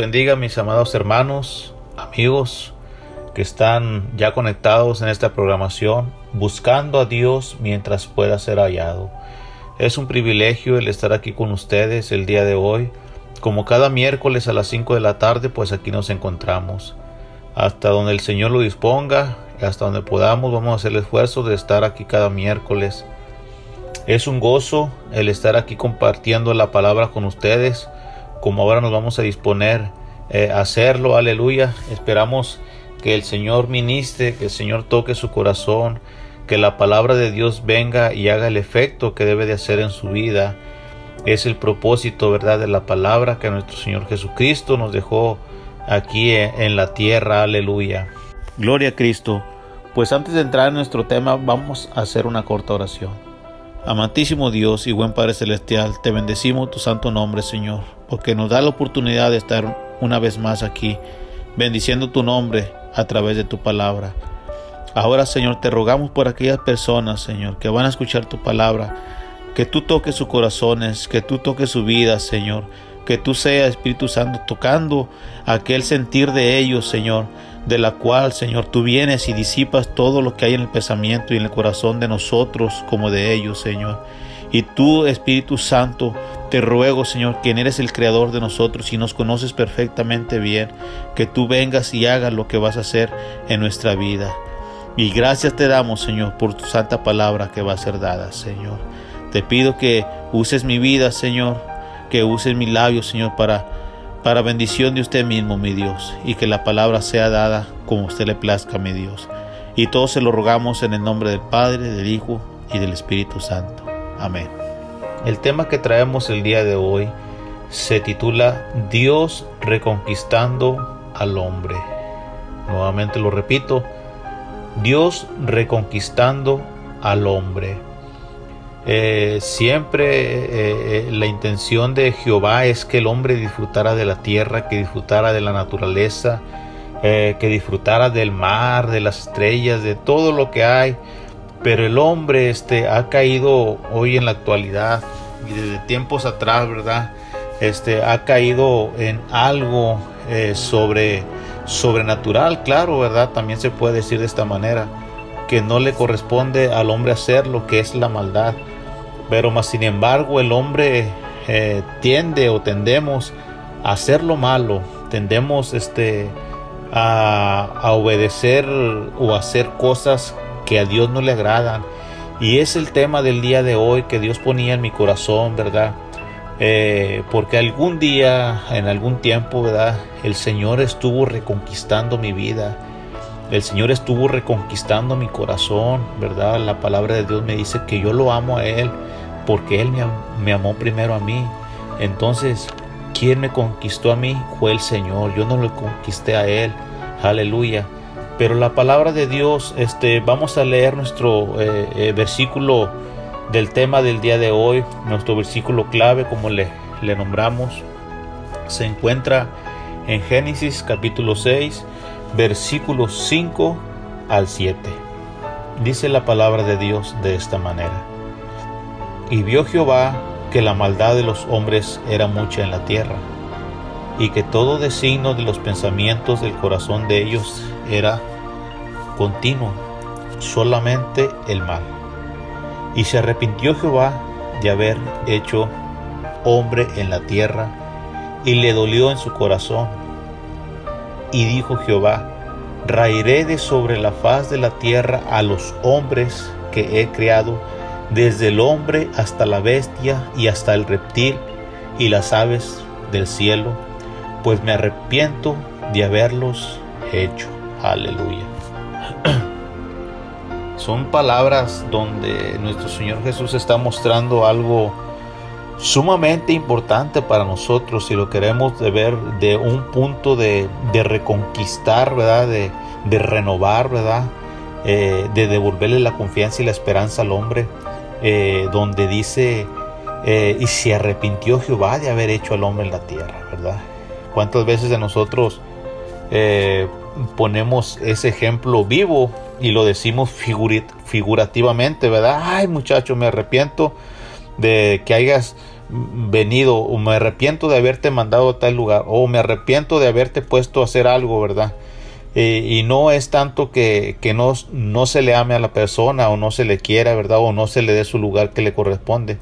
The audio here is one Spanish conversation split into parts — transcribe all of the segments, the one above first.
Bendiga mis amados hermanos, amigos que están ya conectados en esta programación, buscando a Dios mientras pueda ser hallado. Es un privilegio el estar aquí con ustedes el día de hoy. Como cada miércoles a las 5 de la tarde, pues aquí nos encontramos. Hasta donde el Señor lo disponga, hasta donde podamos, vamos a hacer el esfuerzo de estar aquí cada miércoles. Es un gozo el estar aquí compartiendo la palabra con ustedes como ahora nos vamos a disponer eh, a hacerlo, aleluya. Esperamos que el Señor ministre, que el Señor toque su corazón, que la palabra de Dios venga y haga el efecto que debe de hacer en su vida. Es el propósito, ¿verdad?, de la palabra que nuestro Señor Jesucristo nos dejó aquí en la tierra, aleluya. Gloria a Cristo. Pues antes de entrar en nuestro tema, vamos a hacer una corta oración. Amantísimo Dios y buen Padre Celestial, te bendecimos tu santo nombre, Señor, porque nos da la oportunidad de estar una vez más aquí, bendiciendo tu nombre a través de tu palabra. Ahora, Señor, te rogamos por aquellas personas, Señor, que van a escuchar tu palabra, que tú toques sus corazones, que tú toques su vida, Señor, que tú seas, Espíritu Santo, tocando aquel sentir de ellos, Señor, de la cual, Señor, tú vienes y disipas todo lo que hay en el pensamiento y en el corazón de nosotros como de ellos, Señor. Y tú, Espíritu Santo, te ruego, Señor, quien eres el creador de nosotros y nos conoces perfectamente bien, que tú vengas y hagas lo que vas a hacer en nuestra vida. Y gracias te damos, Señor, por tu santa palabra que va a ser dada, Señor. Te pido que uses mi vida, Señor, que uses mis labios, Señor, para, para bendición de usted mismo, mi Dios, y que la palabra sea dada como usted le plazca, mi Dios. Y todo se lo rogamos en el nombre del Padre, del Hijo y del Espíritu Santo. Amén. El tema que traemos el día de hoy se titula Dios reconquistando al hombre. Nuevamente lo repito, Dios reconquistando al hombre. Eh, siempre eh, eh, la intención de Jehová es que el hombre disfrutara de la tierra, que disfrutara de la naturaleza, que disfrutara del mar, de las estrellas, de todo lo que hay. Pero el hombre este, ha caído hoy en la actualidad y desde tiempos atrás, ¿verdad? Este, ha caído en algo sobre sobrenatural, claro, ¿verdad? También se puede decir de esta manera, que no le corresponde al hombre hacer lo que es la maldad. Pero más sin embargo el hombre eh, tiende o tendemos a hacer lo malo, tendemos este, a, a obedecer o hacer cosas que a Dios no le agradan. Y es el tema del día de hoy que Dios ponía en mi corazón, ¿verdad? Eh, porque algún día, en algún tiempo, ¿verdad? El Señor estuvo reconquistando mi vida. El Señor estuvo reconquistando mi corazón, ¿verdad? La palabra de Dios me dice que yo lo amo a Él porque Él me, amó primero a mí. Entonces, ¿quién me conquistó a mí? Fue el Señor. Yo no lo conquisté a Él. Aleluya. Pero la palabra de Dios, este, vamos a leer nuestro eh, eh, versículo del tema del día de hoy, nuestro versículo clave, como le, le nombramos, se encuentra en Génesis capítulo 6, versículos 5 al 7. Dice la palabra de Dios de esta manera. Y vio Jehová que la maldad de los hombres era mucha en la tierra, y que todo designo de los pensamientos del corazón de ellos era continuo, solamente el mal. Y se arrepintió Jehová de haber hecho hombre en la tierra, y le dolió en su corazón. Y dijo Jehová, rairé de sobre la faz de la tierra a los hombres que he creado, desde el hombre hasta la bestia y hasta el reptil y las aves del cielo, pues me arrepiento de haberlos hecho. Aleluya. Son palabras donde nuestro Señor Jesús está mostrando algo sumamente importante para nosotros si lo queremos de ver de un punto de, reconquistar, ¿verdad? De, renovar, ¿verdad? Eh, de devolverle la confianza y la esperanza al hombre, eh, donde dice, eh, y se arrepintió Jehová de haber hecho al hombre en la tierra, ¿verdad? ¿Cuántas veces de nosotros ponemos ese ejemplo vivo y lo decimos figurativamente, ¿verdad? Ay muchacho, me arrepiento de que hayas venido o me arrepiento de haberte mandado a tal lugar o me arrepiento de haberte puesto a hacer algo, ¿verdad? Eh, y no es tanto que, que no, no, se le ame a la persona o no se le quiera, ¿verdad? O no se le dé su lugar que le corresponde,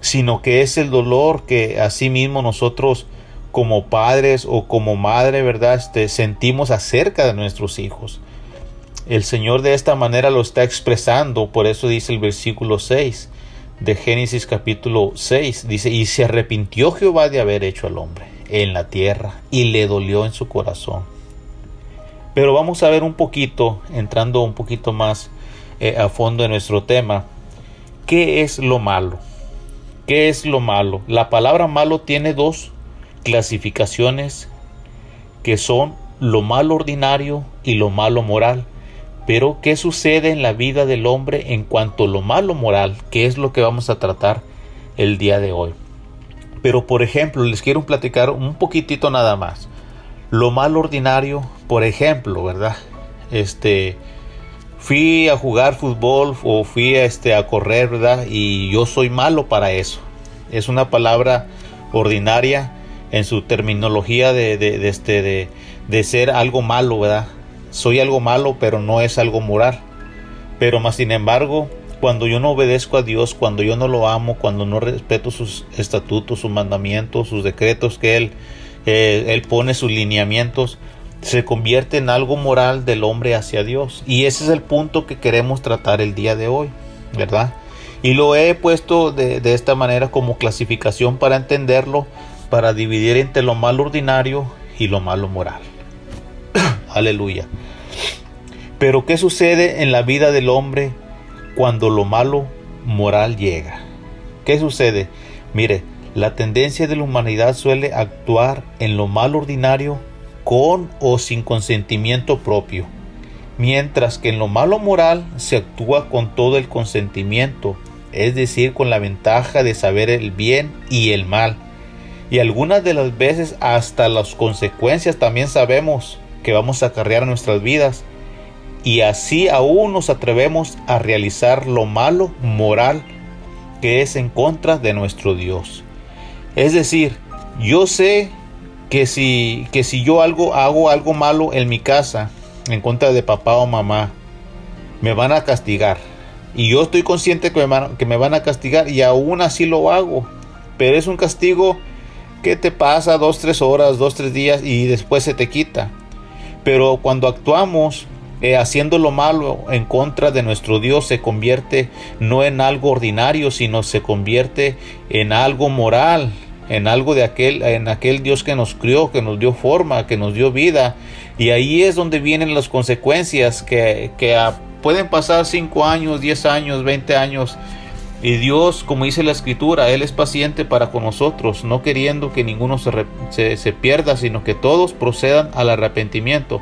sino que es el dolor que así mismo nosotros como padres o como madre, ¿verdad? Este, sentimos acerca de nuestros hijos. El Señor de esta manera lo está expresando, por eso dice el versículo 6 de Génesis capítulo 6, dice, y se arrepintió Jehová de haber hecho al hombre en la tierra y le dolió en su corazón. Pero vamos a ver un poquito, entrando un poquito más eh, a fondo en nuestro tema, ¿qué es lo malo? ¿Qué es lo malo? La palabra malo tiene dos clasificaciones que son lo malo ordinario y lo malo moral. Pero, ¿qué sucede en la vida del hombre en cuanto a lo malo moral? Que es lo que vamos a tratar el día de hoy. Pero, por ejemplo, les quiero platicar un poquitito nada más. Lo malo ordinario, por ejemplo, ¿verdad? Este, fui a jugar fútbol o fui a, este, a correr, ¿verdad? Y yo soy malo para eso. Es una palabra ordinaria en su terminología de, este, de ser algo malo, ¿verdad? Soy algo malo, pero no es algo moral. Pero más sin embargo, cuando yo no obedezco a Dios, cuando yo no lo amo, cuando no respeto sus estatutos, sus mandamientos, sus decretos que Él, eh, él pone, sus lineamientos, se convierte en algo moral del hombre hacia Dios. Y ese es el punto que queremos tratar el día de hoy, ¿verdad? Y lo he puesto de, esta manera como clasificación para entenderlo, para dividir entre lo malo ordinario y lo malo moral. Aleluya. Pero ¿qué sucede en la vida del hombre cuando lo malo moral llega? ¿Qué sucede? Mire, la tendencia de la humanidad suele actuar en lo malo ordinario con o sin consentimiento propio, mientras que en lo malo moral se actúa con todo el consentimiento es decir, con la ventaja de saber el bien y el mal. Y algunas de las veces hasta las consecuencias también sabemos que vamos a acarrear nuestras vidas. Y así aún nos atrevemos a realizar lo malo moral que es en contra de nuestro Dios. Es decir, yo sé que si, que si yo algo, hago algo malo en mi casa, en contra de papá o mamá, me van a castigar y yo estoy consciente que que me van a castigar y aún así lo hago. Pero es un castigo que te pasa dos, tres horas, dos, tres días y después se te quita. Pero cuando actuamos eh, haciendo lo malo en contra de nuestro Dios se convierte no en algo ordinario, sino se convierte en algo moral, en algo de aquel, en aquel Dios que nos crió, que nos dio forma, que nos dio vida. Y ahí es donde vienen las consecuencias que, que Pueden pasar 5 años, 10 años, 20 años. Y Dios, como dice la escritura, Él es paciente para con nosotros, no queriendo que ninguno se, se, pierda, sino que todos procedan al arrepentimiento.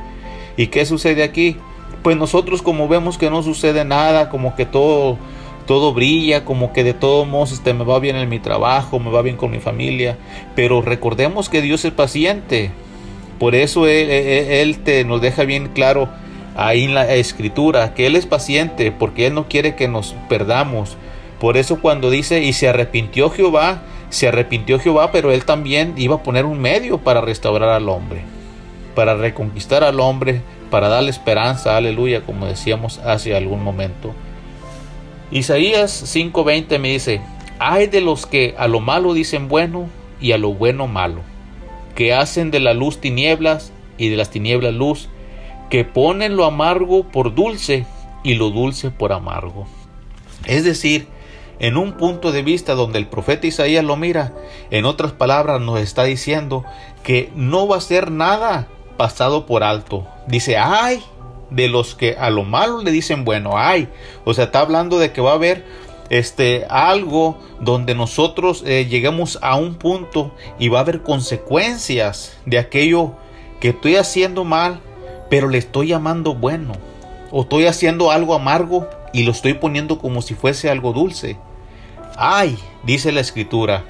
¿Y qué sucede aquí? Pues nosotros como vemos que no sucede nada, como que todo, todo brilla, como que de todos modos este, me va bien en mi trabajo, me va bien con mi familia. Pero recordemos que Dios es paciente. Por eso Él, él te, nos deja bien claro ahí en la escritura, que Él es paciente porque Él no quiere que nos perdamos. Por eso cuando dice, y se arrepintió Jehová, se arrepintió Jehová, pero Él también iba a poner un medio para restaurar al hombre, para reconquistar al hombre, para darle esperanza, aleluya, como decíamos hace algún momento. Isaías 5:20 me dice, hay de los que a lo malo dicen bueno y a lo bueno malo, que hacen de la luz tinieblas y de las tinieblas luz, que ponen lo amargo por dulce y lo dulce por amargo. Es decir, en un punto de vista donde el profeta Isaías lo mira, en otras palabras nos está diciendo que no va a ser nada pasado por alto. Dice, ay, de los que a lo malo le dicen bueno, ay. O sea, está hablando de que va a haber este algo donde nosotros eh, lleguemos a un punto y va a haber consecuencias de aquello que estoy haciendo mal pero le estoy llamando bueno. O estoy haciendo algo amargo y lo estoy poniendo como si fuese algo dulce. Ay, dice la escritura,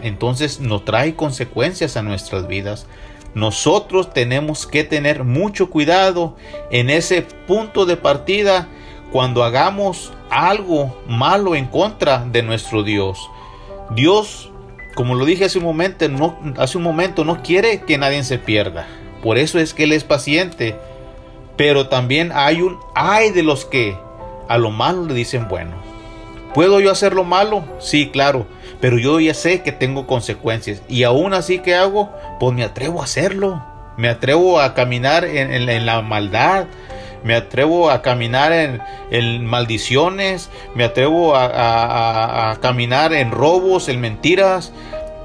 entonces no trae consecuencias a nuestras vidas. Nosotros tenemos que tener mucho cuidado en ese punto de partida cuando hagamos algo malo en contra de nuestro Dios. Dios, como lo dije hace un momento, no, hace un momento, no quiere que nadie se pierda. Por eso es que Él es paciente. Pero también hay un ay de los que a lo malo le dicen bueno. ¿Puedo yo hacer lo malo? Sí, claro. Pero yo ya sé que tengo consecuencias. Y aún así que hago, pues me atrevo a hacerlo. Me atrevo a caminar en, la maldad. Me atrevo a caminar en, maldiciones. Me atrevo a, caminar en robos, en mentiras,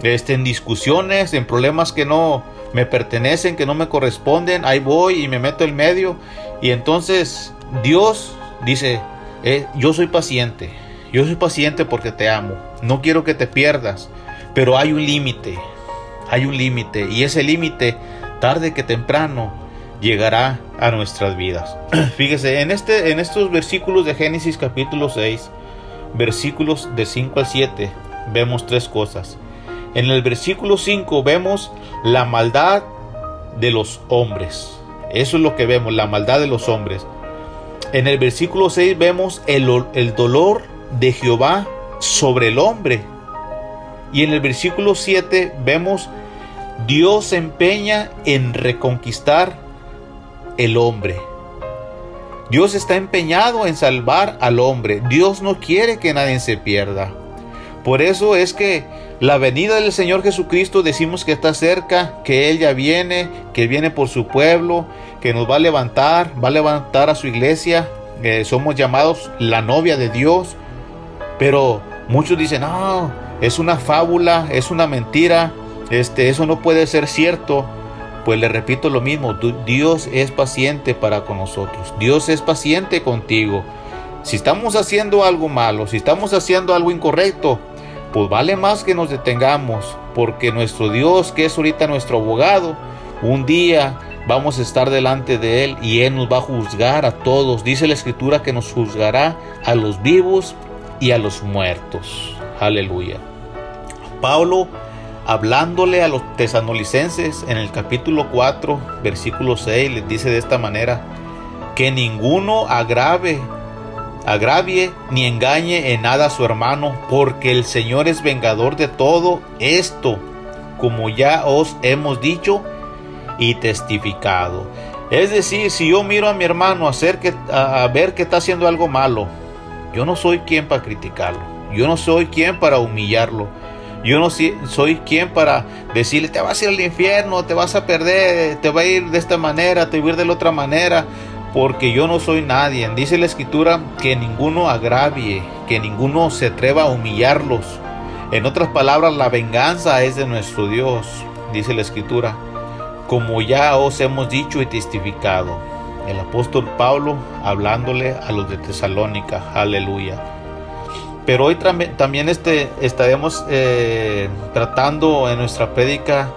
este, en discusiones, en problemas que no, me pertenecen, que no me corresponden, ahí voy y me meto en medio. Y entonces Dios dice, eh, yo soy paciente, yo soy paciente porque te amo, no quiero que te pierdas, pero hay un límite, hay un límite y ese límite, tarde que temprano, llegará a nuestras vidas. Fíjese, en, este, en estos versículos de Génesis capítulo 6, versículos de 5 al 7, vemos tres cosas. En el versículo 5 vemos la maldad de los hombres. Eso es lo que vemos, la maldad de los hombres. En el versículo 6 vemos el, el dolor de Jehová sobre el hombre. Y en el versículo 7 vemos Dios se empeña en reconquistar el hombre. Dios está empeñado en salvar al hombre. Dios no quiere que nadie se pierda. Por eso es que la venida del Señor Jesucristo decimos que está cerca, que Él ya viene, que viene por su pueblo, que nos va a levantar, va a levantar a su iglesia. somos llamados la novia de Dios. Pero muchos dicen, no, es una fábula, es una mentira, este, eso no puede ser cierto. Pues le repito lo mismo, Dios es paciente para con nosotros, Dios es paciente contigo. Si estamos haciendo algo malo, si estamos haciendo algo incorrecto, pues vale más que nos detengamos, porque nuestro Dios, que es ahorita nuestro abogado, un día vamos a estar delante de Él y Él nos va a juzgar a todos. Dice la Escritura que nos juzgará a los vivos y a los muertos. Aleluya. Pablo, hablándole a los tesanolicenses en el capítulo 4, versículo 6, les dice de esta manera, que ninguno agrave agravie ni engañe en nada a su hermano, porque el Señor es vengador de todo esto, como ya os hemos dicho y testificado. Es decir, si yo miro a mi hermano hacer que, a, ver que está haciendo algo malo, yo no soy quien para criticarlo, yo no soy quien para humillarlo, yo no soy quien para decirle te vas a ir al infierno, te vas a perder, te va a ir de esta manera, te va a ir de la otra manera porque yo no soy nadie. Dice la escritura que ninguno agravie, que ninguno se atreva a humillarlos. En otras palabras, la venganza es de nuestro Dios, dice la escritura, como ya os hemos dicho y testificado. El apóstol Pablo hablándole a los de Tesalónica, aleluya. Pero hoy también este, estaremos eh, tratando en nuestra prédica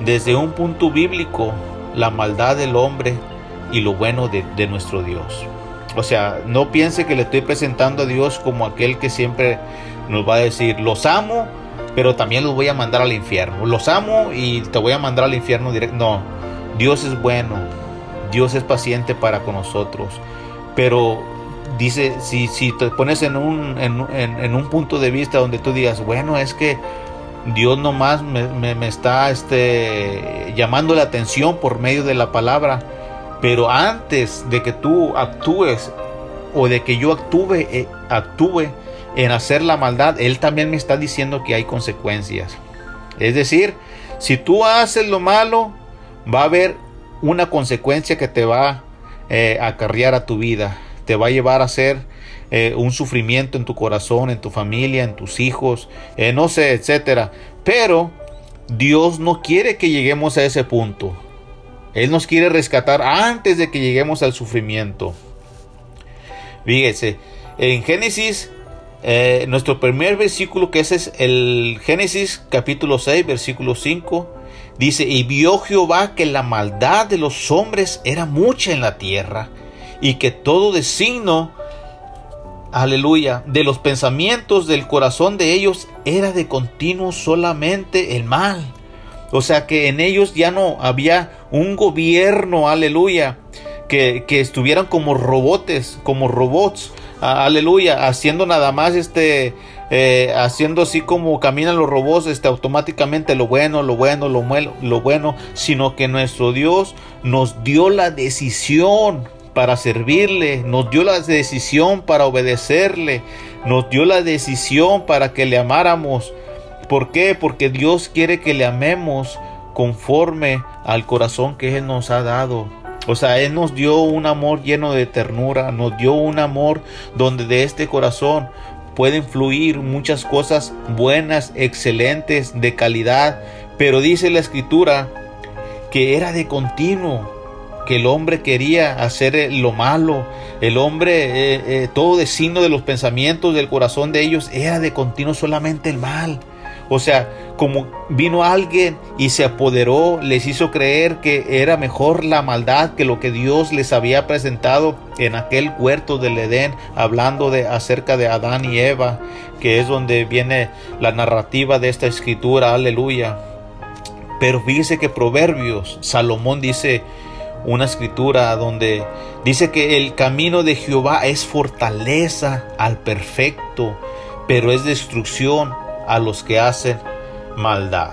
desde un punto bíblico la maldad del hombre y lo bueno de, nuestro Dios. O sea, no piense que le estoy presentando a Dios como aquel que siempre nos va a decir, los amo, pero también los voy a mandar al infierno. Los amo y te voy a mandar al infierno directo. No, Dios es bueno, Dios es paciente para con nosotros. Pero dice, si, si te pones en un, en, un punto de vista donde tú digas, bueno, es que Dios nomás me, me está este, llamando la atención por medio de la palabra pero antes de que tú actúes o de que yo actúe, eh, actúe en hacer la maldad, Él también me está diciendo que hay consecuencias. Es decir, si tú haces lo malo, va a haber una consecuencia que te va eh, a acarrear a tu vida. Te va a llevar a hacer eh, un sufrimiento en tu corazón, en tu familia, en tus hijos, no sé, etcétera. Pero Dios no quiere que lleguemos a ese punto. Él nos quiere rescatar antes de que lleguemos al sufrimiento. Fíjese, en Génesis, eh, nuestro primer versículo, que ese es el Génesis capítulo 6, versículo 5, dice, y vio Jehová que la maldad de los hombres era mucha en la tierra, y que todo designo, aleluya, de los pensamientos del corazón de ellos era de continuo solamente el mal. O sea que en ellos ya no había un gobierno, aleluya, que, estuvieran como robotes, como robots, aleluya, haciendo nada más este, eh, haciendo así como caminan los robots, este, automáticamente lo bueno, lo bueno, lo, lo bueno, sino que nuestro Dios nos dio la decisión para servirle, nos dio la decisión para obedecerle, nos dio la decisión para que le amáramos. ¿Por qué? Porque Dios quiere que le amemos conforme al corazón que Él nos ha dado. O sea, Él nos dio un amor lleno de ternura, nos dio un amor donde de este corazón pueden fluir muchas cosas buenas, excelentes, de calidad. Pero dice la escritura que era de continuo, que el hombre quería hacer lo malo, el hombre, eh, eh, todo de signo de los pensamientos del corazón de ellos era de continuo solamente el mal. O sea, como vino alguien y se apoderó, les hizo creer que era mejor la maldad que lo que Dios les había presentado en aquel huerto del Edén, hablando de acerca de Adán y Eva, que es donde viene la narrativa de esta escritura, aleluya. Pero fíjese que Proverbios, Salomón dice una escritura donde dice que el camino de Jehová es fortaleza al perfecto, pero es destrucción a los que hacen maldad.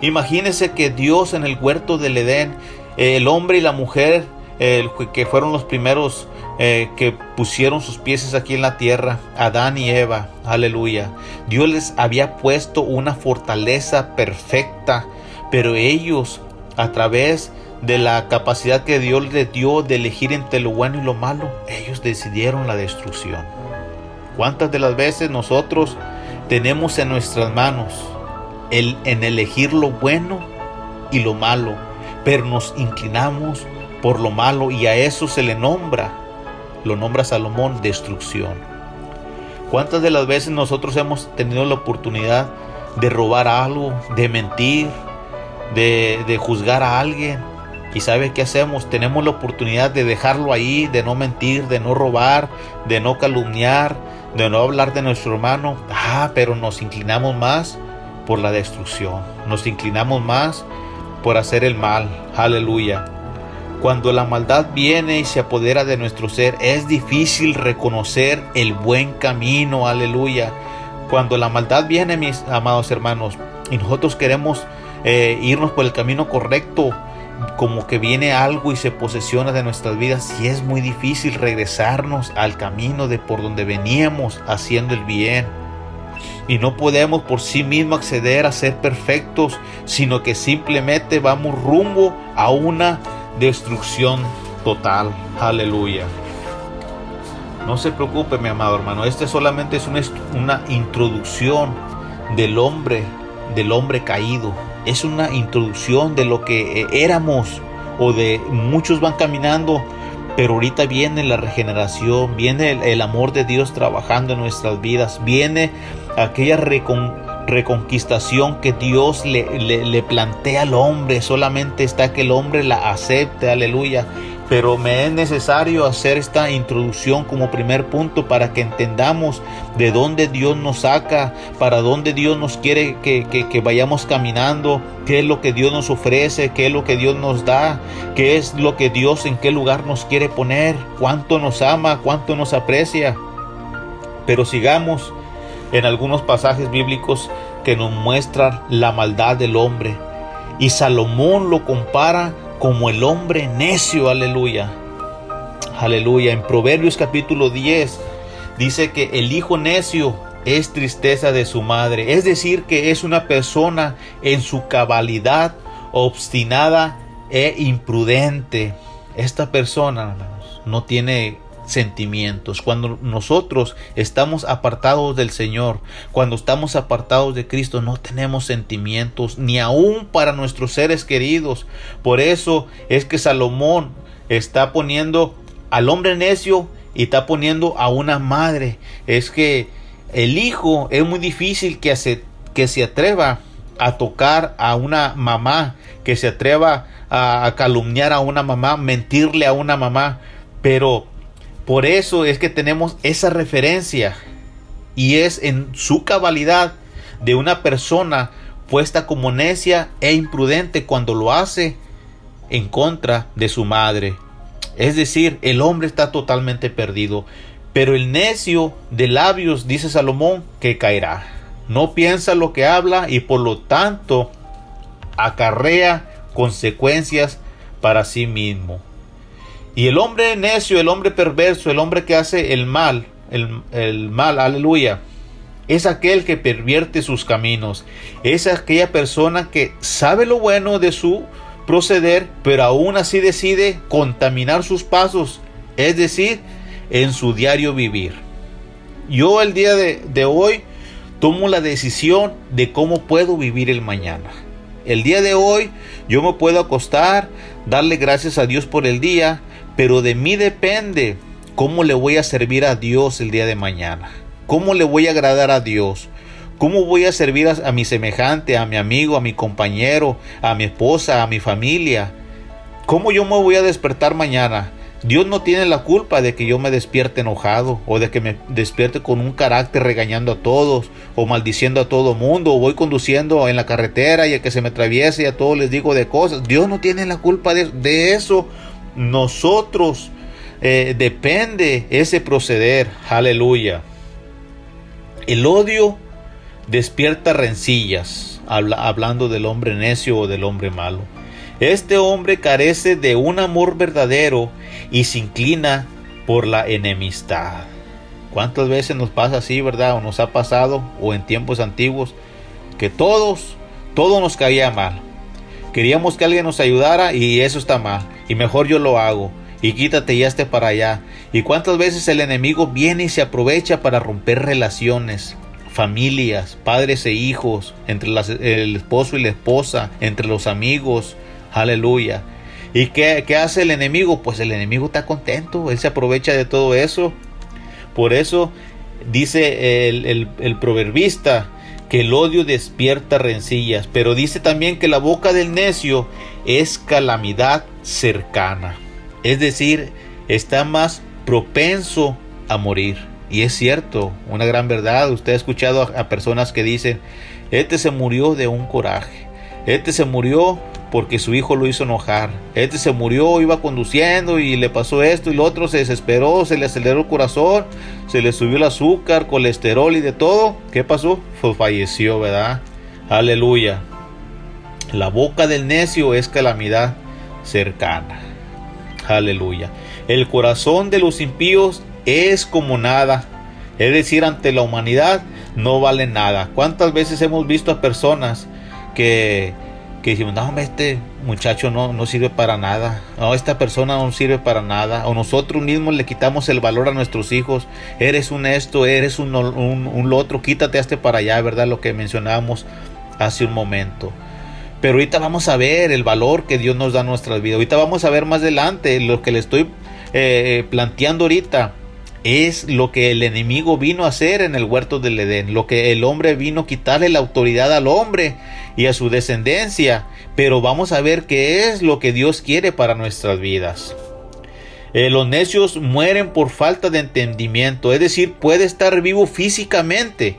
Imagínese que Dios en el huerto del Edén, el hombre y la mujer que fueron los primeros eh, que pusieron sus pies aquí en la tierra, Adán y Eva, aleluya. Dios les había puesto una fortaleza perfecta, pero ellos a través de la capacidad que Dios les dio de elegir entre lo bueno y lo malo, ellos decidieron la destrucción. ¿Cuántas de las veces nosotros tenemos en nuestras manos el, en elegir lo bueno y lo malo, pero nos inclinamos por lo malo y a eso se le nombra, lo nombra Salomón, destrucción. ¿Cuántas de las veces nosotros hemos tenido la oportunidad de robar algo, de mentir, de, de juzgar a alguien? ¿Y sabe qué hacemos? Tenemos la oportunidad de dejarlo ahí, de no mentir, de no robar, de no calumniar, de no hablar de nuestro hermano. Ah, pero nos inclinamos más por la destrucción. Nos inclinamos más por hacer el mal. Aleluya. Cuando la maldad viene y se apodera de nuestro ser, es difícil reconocer el buen camino. Aleluya. Cuando la maldad viene, mis amados hermanos, y nosotros queremos eh, irnos por el camino correcto, como que viene algo y se posesiona de nuestras vidas y es muy difícil regresarnos al camino de por donde veníamos haciendo el bien. Y no podemos por sí mismos acceder a ser perfectos, sino que simplemente vamos rumbo a una destrucción total. Aleluya. No se preocupe, mi amado hermano. Este solamente es una, una introducción del hombre, del hombre caído. Es una introducción de lo que éramos o de muchos van caminando. Pero ahorita viene la regeneración, viene el, amor de Dios trabajando en nuestras vidas, viene aquella reconquistación que Dios le, le, plantea al hombre. Solamente está que el hombre la acepte, aleluya. Pero me es necesario hacer esta introducción como primer punto para que entendamos de dónde Dios nos saca, para dónde Dios nos quiere que, que, vayamos caminando, qué es lo que Dios nos ofrece, qué es lo que Dios nos da, qué es lo que Dios en qué lugar nos quiere poner, cuánto nos ama, cuánto nos aprecia. Pero sigamos en algunos pasajes bíblicos que nos muestran la maldad del hombre. Y Salomón lo compara como el hombre necio, aleluya. Aleluya. En Proverbios capítulo 10 dice que el hijo necio es tristeza de su madre. Es decir, que es una persona en su cabalidad, obstinada e imprudente. Esta persona no tiene sentimientos. Cuando nosotros estamos apartados del Señor, cuando estamos apartados de Cristo, no tenemos sentimientos ni aún para nuestros seres queridos. Por eso es que Salomón está poniendo al hombre necio y está poniendo a una madre. Es que el hijo es muy difícil que se, que se atreva a tocar a una mamá, que se atreva a, a calumniar a una mamá, mentirle a una mamá. Pero por eso es que tenemos esa referencia y es en su cabalidad de una persona puesta como necia e imprudente cuando lo hace en contra de su madre. Es decir, el hombre está totalmente perdido, pero el necio de labios, dice Salomón, que caerá. No piensa lo que habla y por lo tanto acarrea consecuencias para sí mismo. Y el hombre necio, el hombre perverso, el hombre que hace el mal, el, mal, aleluya, es aquel que pervierte sus caminos. Es aquella persona que sabe lo bueno de su proceder, pero aún así decide contaminar sus pasos, es decir, en su diario vivir. Yo el día de, de hoy tomo la decisión de cómo puedo vivir el mañana. El día de hoy yo me puedo acostar, darle gracias a Dios por el día, pero de mí depende cómo le voy a servir a Dios el día de mañana. ¿Cómo le voy a agradar a Dios? ¿Cómo voy a servir a, mi semejante, a mi amigo, a mi compañero, a mi esposa, a mi familia? ¿Cómo yo me voy a despertar mañana? Dios no tiene la culpa de que yo me despierte enojado o de que me despierte con un carácter regañando a todos o maldiciendo a todo mundo o voy conduciendo en la carretera y a que se me atraviese y a todos les digo de cosas. Dios no tiene la culpa de, de eso nosotros eh, depende ese proceder. Aleluya. El odio despierta rencillas, hablando del hombre necio o del hombre malo. Este hombre carece de un amor verdadero y se inclina por la enemistad. ¿Cuántas veces nos pasa así, verdad? O nos ha pasado, o en tiempos antiguos, que todos, todo nos caía mal. Queríamos que alguien nos ayudara y eso está mal. Y mejor yo lo hago. Y quítate ya este para allá. Y cuántas veces el enemigo viene y se aprovecha para romper relaciones, familias, padres e hijos, entre el esposo y la esposa, entre los amigos. Aleluya. ¿Y qué, qué hace el enemigo? Pues el enemigo está contento. Él se aprovecha de todo eso. Por eso dice el, el, proverbista que el odio despierta rencillas, pero dice también que la boca del necio es calamidad cercana. Es decir, está más propenso a morir. Y es cierto, una gran verdad. Usted ha escuchado a, a personas que dicen, este se murió de un coraje, este se murió porque su hijo lo hizo enojar. Este se murió, iba conduciendo y le pasó esto y lo otro, se desesperó, se le aceleró el corazón, se le subió el azúcar, colesterol y de todo. ¿Qué pasó? Pues falleció, ¿verdad? Aleluya. La boca del necio es calamidad cercana. Aleluya. El corazón de los impíos es como nada. Es decir, ante la humanidad no vale nada. ¿Cuántas veces hemos visto a personas que que decimos, no, este muchacho no, no sirve para nada, no, esta persona no sirve para nada, o nosotros mismos le quitamos el valor a nuestros hijos, eres un esto, eres un, un, un otro, quítate este para allá, ¿verdad? Lo que mencionábamos hace un momento. Pero ahorita vamos a ver el valor que Dios nos da a nuestras vidas. Ahorita vamos a ver más adelante lo que le estoy eh, planteando ahorita es lo que el enemigo vino a hacer en el huerto del Edén, lo que el hombre vino a quitarle la autoridad al hombre y a su descendencia, pero vamos a ver qué es lo que Dios quiere para nuestras vidas. Eh, los necios mueren por falta de entendimiento, es decir, puede estar vivo físicamente,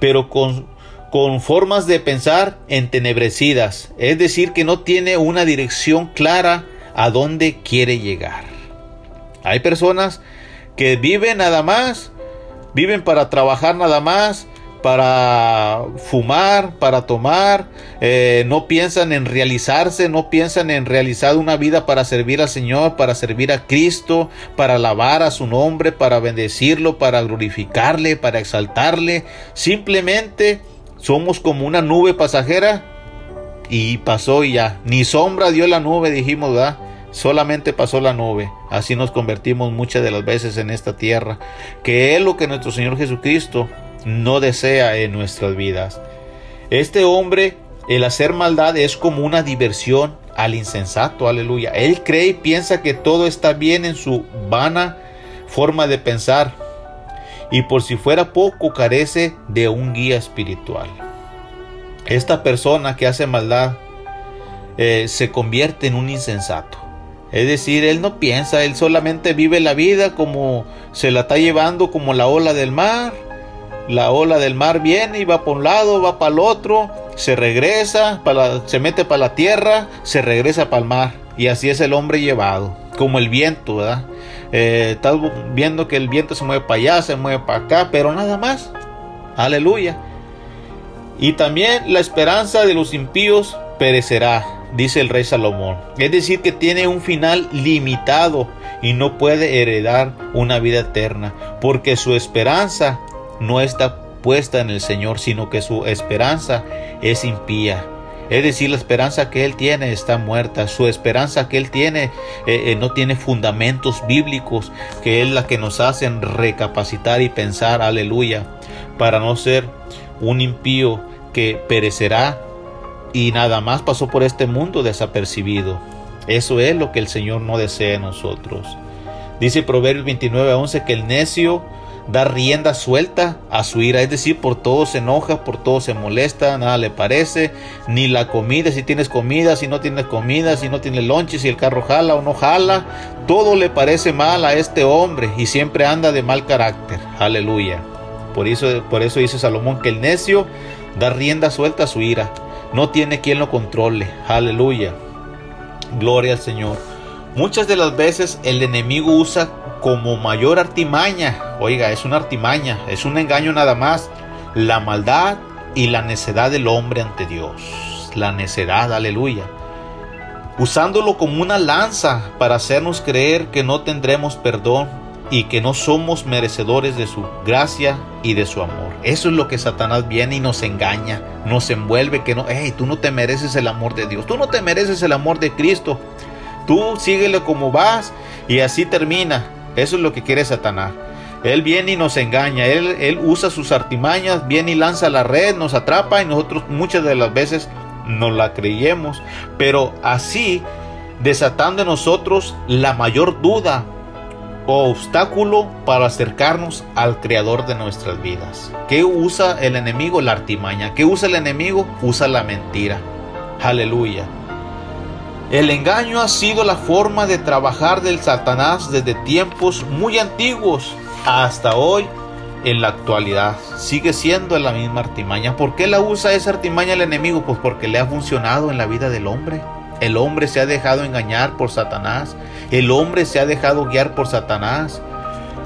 pero con, con formas de pensar entenebrecidas, es decir, que no tiene una dirección clara a dónde quiere llegar. Hay personas que viven nada más, viven para trabajar nada más, para fumar, para tomar, eh, no piensan en realizarse, no piensan en realizar una vida para servir al Señor, para servir a Cristo, para alabar a su nombre, para bendecirlo, para glorificarle, para exaltarle. Simplemente somos como una nube pasajera y pasó y ya. Ni sombra dio la nube, dijimos, ¿verdad? Solamente pasó la nube. Así nos convertimos muchas de las veces en esta tierra, que es lo que nuestro Señor Jesucristo no desea en nuestras vidas. Este hombre, el hacer maldad es como una diversión al insensato, aleluya. Él cree y piensa que todo está bien en su vana forma de pensar y por si fuera poco carece de un guía espiritual. Esta persona que hace maldad eh, se convierte en un insensato. Es decir, él no piensa, él solamente vive la vida como se la está llevando como la ola del mar. La ola del mar viene y va para un lado, va para el otro, se regresa, se mete para la tierra, se regresa para el mar. Y así es el hombre llevado, como el viento, ¿verdad? Eh, estás viendo que el viento se mueve para allá, se mueve para acá, pero nada más. Aleluya. Y también la esperanza de los impíos perecerá dice el rey Salomón. Es decir, que tiene un final limitado y no puede heredar una vida eterna, porque su esperanza no está puesta en el Señor, sino que su esperanza es impía. Es decir, la esperanza que él tiene está muerta. Su esperanza que él tiene eh, eh, no tiene fundamentos bíblicos, que es la que nos hacen recapacitar y pensar, aleluya, para no ser un impío que perecerá y nada más pasó por este mundo desapercibido. Eso es lo que el Señor no desea en nosotros. Dice Proverbios 29 a 11 que el necio da rienda suelta a su ira, es decir, por todo se enoja, por todo se molesta, nada le parece, ni la comida, si tienes comida, si no tienes comida, si no tienes lonche, si el carro jala o no jala, todo le parece mal a este hombre y siempre anda de mal carácter. Aleluya. Por eso, por eso dice Salomón que el necio da rienda suelta a su ira no tiene quien lo controle. Aleluya. Gloria al Señor. Muchas de las veces el enemigo usa como mayor artimaña, oiga, es una artimaña, es un engaño nada más, la maldad y la necedad del hombre ante Dios. La necedad, aleluya. usándolo como una lanza para hacernos creer que no tendremos perdón y que no somos merecedores de su gracia y de su amor. Eso es lo que Satanás viene y nos engaña, nos envuelve que no, hey, tú no te mereces el amor de Dios, tú no te mereces el amor de Cristo. Tú síguele como vas y así termina. Eso es lo que quiere Satanás. Él viene y nos engaña, él, él usa sus artimañas, viene y lanza la red, nos atrapa y nosotros muchas de las veces no la creemos, pero así desatando en nosotros la mayor duda obstáculo para acercarnos al creador de nuestras vidas. ¿Qué usa el enemigo? La artimaña. ¿Qué usa el enemigo? Usa la mentira. Aleluya. El engaño ha sido la forma de trabajar del Satanás desde tiempos muy antiguos hasta hoy en la actualidad. Sigue siendo la misma artimaña. ¿Por qué la usa esa artimaña el enemigo? Pues porque le ha funcionado en la vida del hombre. El hombre se ha dejado engañar por Satanás. El hombre se ha dejado guiar por Satanás.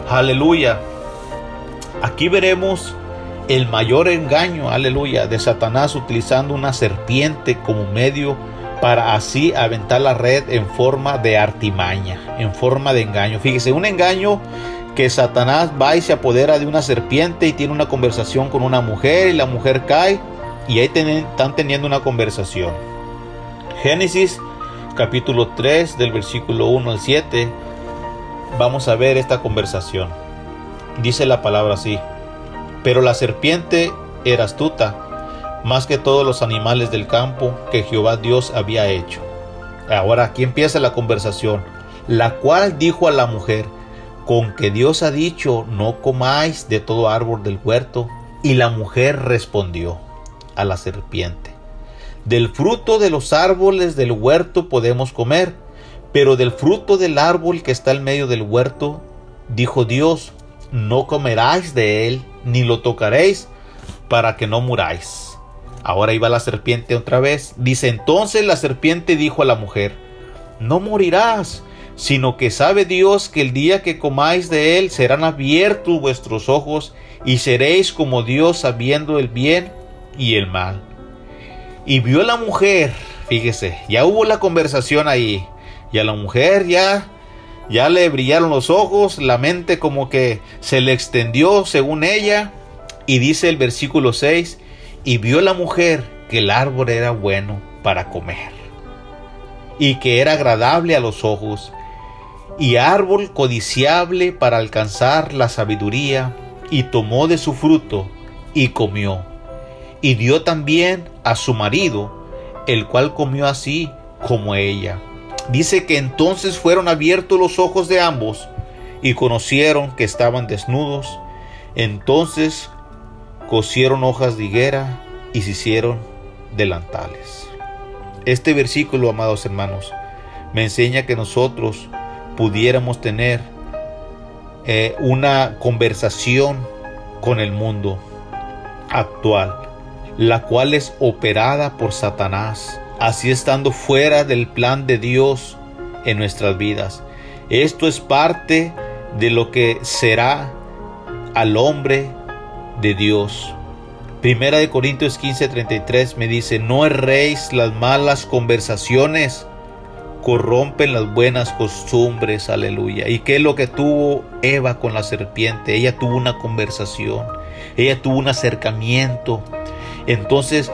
Aleluya. Aquí veremos el mayor engaño, aleluya, de Satanás utilizando una serpiente como medio para así aventar la red en forma de artimaña, en forma de engaño. Fíjese, un engaño que Satanás va y se apodera de una serpiente y tiene una conversación con una mujer y la mujer cae y ahí están teniendo una conversación. Génesis capítulo 3 del versículo 1 al 7 vamos a ver esta conversación. Dice la palabra así, pero la serpiente era astuta más que todos los animales del campo que Jehová Dios había hecho. Ahora aquí empieza la conversación, la cual dijo a la mujer, con que Dios ha dicho, no comáis de todo árbol del huerto. Y la mujer respondió a la serpiente, del fruto de los árboles del huerto podemos comer, pero del fruto del árbol que está en medio del huerto, dijo Dios, no comeráis de él, ni lo tocaréis, para que no muráis. Ahora iba la serpiente otra vez. Dice entonces la serpiente dijo a la mujer, no morirás sino que sabe Dios que el día que comáis de él serán abiertos vuestros ojos y seréis como Dios sabiendo el bien y el mal. Y vio la mujer, fíjese, ya hubo la conversación ahí, y a la mujer ya ya le brillaron los ojos, la mente como que se le extendió según ella, y dice el versículo 6, y vio la mujer que el árbol era bueno para comer, y que era agradable a los ojos, y árbol codiciable para alcanzar la sabiduría, y tomó de su fruto y comió, y dio también a su marido, el cual comió así como ella. Dice que entonces fueron abiertos los ojos de ambos y conocieron que estaban desnudos. Entonces cosieron hojas de higuera y se hicieron delantales. Este versículo, amados hermanos, me enseña que nosotros pudiéramos tener eh, una conversación con el mundo actual, la cual es operada por Satanás, así estando fuera del plan de Dios en nuestras vidas. Esto es parte de lo que será al hombre de Dios. Primera de Corintios 15:33 me dice, no erréis las malas conversaciones corrompen las buenas costumbres, aleluya. ¿Y qué es lo que tuvo Eva con la serpiente? Ella tuvo una conversación, ella tuvo un acercamiento. Entonces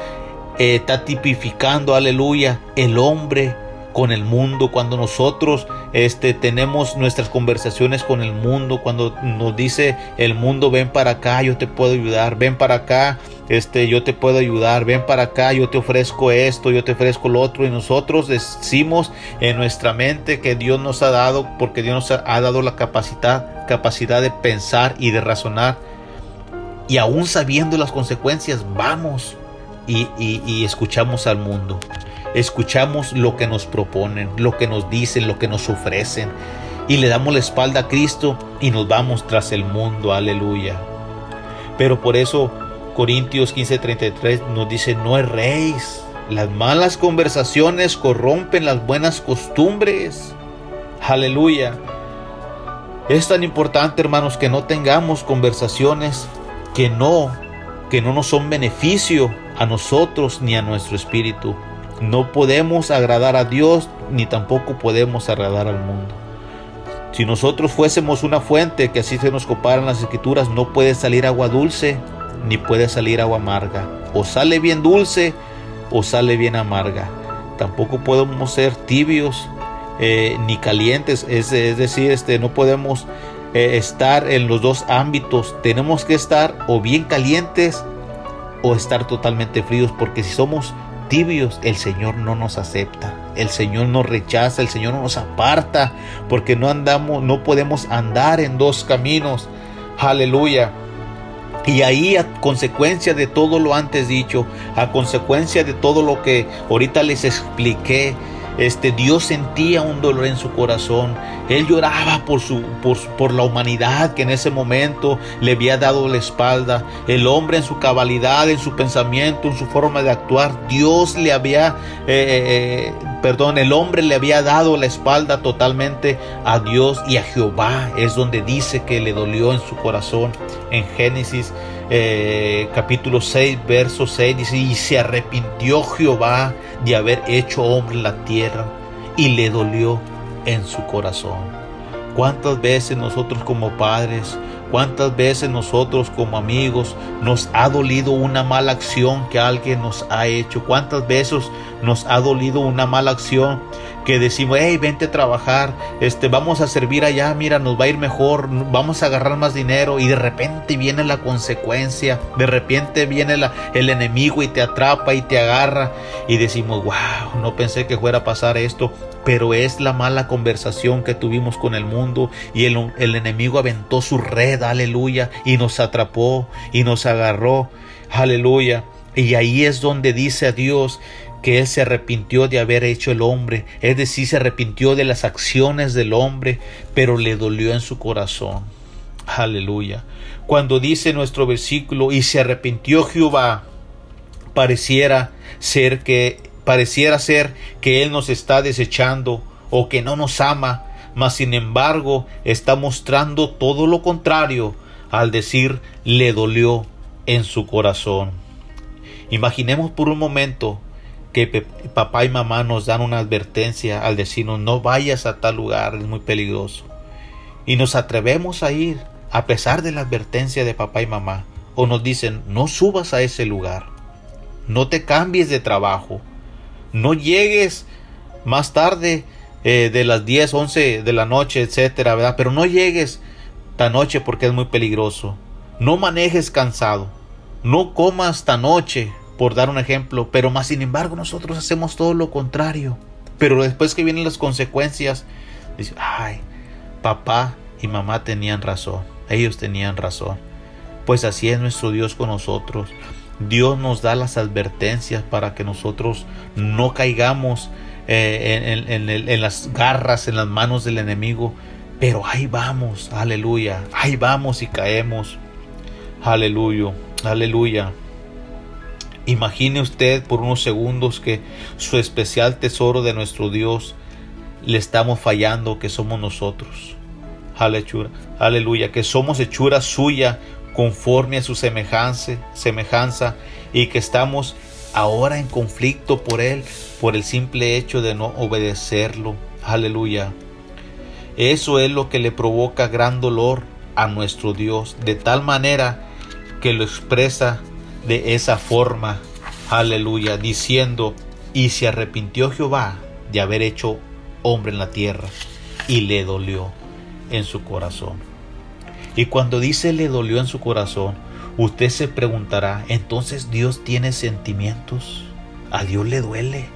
eh, está tipificando, aleluya, el hombre con el mundo, cuando nosotros este, tenemos nuestras conversaciones con el mundo, cuando nos dice el mundo, ven para acá, yo te puedo ayudar, ven para acá, este, yo te puedo ayudar, ven para acá, yo te ofrezco esto, yo te ofrezco lo otro, y nosotros decimos en nuestra mente que Dios nos ha dado, porque Dios nos ha dado la capacidad, capacidad de pensar y de razonar, y aún sabiendo las consecuencias, vamos y, escuchamos al mundo. Escuchamos lo que nos proponen, lo que nos dicen, lo que nos ofrecen, y le damos la espalda a Cristo y nos vamos tras el mundo, aleluya. Pero por eso Corintios 15:33 nos dice, no erréis, las malas conversaciones corrompen las buenas costumbres, aleluya. Es tan importante, hermanos, que no tengamos conversaciones que no, que no nos son beneficio a nosotros ni a nuestro espíritu. No podemos agradar a Dios ni tampoco podemos agradar al mundo. Si nosotros fuésemos una fuente, que así se nos comparan las escrituras, no puede salir agua dulce ni puede salir agua amarga. O sale bien dulce o sale bien amarga. Tampoco podemos ser tibios eh, ni calientes, es, decir, este, no podemos eh, estar en los dos ámbitos. Tenemos que estar o bien calientes o estar totalmente fríos, porque si somos tibios, el Señor no nos acepta, el Señor nos rechaza, el Señor nos aparta, porque no andamos, no podemos andar en dos caminos. Aleluya. Y ahí a consecuencia de todo lo antes dicho, a consecuencia de todo lo que ahorita les expliqué, este, Dios sentía un dolor en su corazón. Él lloraba por, su, por, la humanidad que en ese momento le había dado la espalda. El hombre en su cabalidad, en su pensamiento, en su forma de actuar, Dios le había, eh, eh, perdón, el hombre le había dado la espalda totalmente a Dios y a Jehová. Es donde dice que le dolió en su corazón. En Génesis eh, capítulo 6, verso 6 dice, y se arrepintió Jehová de haber hecho hombre en la tierra y le dolió en su corazón. ¿Cuántas veces nosotros como padres, cuántas veces nosotros como amigos nos ha dolido una mala acción que alguien nos ha hecho? ¿Cuántas veces nos ha dolido una mala acción que decimos, hey, vente a trabajar, este, vamos a servir allá, mira, nos va a ir mejor, vamos a agarrar más dinero y de repente viene la consecuencia, de repente viene el enemigo y te atrapa y te agarra y decimos, wow, no pensé que fuera a pasar esto, pero es la mala conversación que tuvimos con el mundo y el, el enemigo aventó su red, aleluya, y nos atrapó y nos agarró, aleluya. Y ahí es donde dice a Dios que él se arrepintió de haber hecho el hombre, es decir, se arrepintió de las acciones del hombre, pero le dolió en su corazón. Aleluya. Cuando dice nuestro versículo, y se arrepintió Jehová, pareciera ser que pareciera ser que él nos está desechando o que no nos ama, mas sin embargo está mostrando todo lo contrario al decir le dolió en su corazón. Imaginemos por un momento que papá y mamá nos dan una advertencia al decirnos no vayas a tal lugar, es muy peligroso. Y nos atrevemos a ir a pesar de la advertencia de papá y mamá. O nos dicen no subas a ese lugar, no te cambies de trabajo, no llegues más tarde eh, de las 10, 11 de la noche, etcétera, ¿verdad? Pero no llegues tan noche porque es muy peligroso. No manejes cansado. No comas tan noche por dar un ejemplo, pero más sin embargo nosotros hacemos todo lo contrario. Pero después que vienen las consecuencias, dice, ay, papá y mamá tenían razón, ellos tenían razón. Pues así es nuestro Dios con nosotros. Dios nos da las advertencias para que nosotros no caigamos eh, en, en las garras, en las manos del enemigo. Pero ahí vamos, aleluya, ahí vamos y caemos. Aleluya, aleluya. Imagine usted por unos segundos que su especial tesoro de nuestro Dios le estamos fallando, que somos nosotros. Aleluya, que somos hechura suya conforme a su semejanza, semejanza y que estamos ahora en conflicto por Él, por el simple hecho de no obedecerlo. Aleluya. Eso es lo que le provoca gran dolor a nuestro Dios, de tal manera que lo expresa de esa forma, aleluya, diciendo, y se arrepintió Jehová de haber hecho hombre en la tierra, y le dolió en su corazón. Y cuando dice le dolió en su corazón, usted se preguntará, entonces Dios tiene sentimientos, a Dios le duele,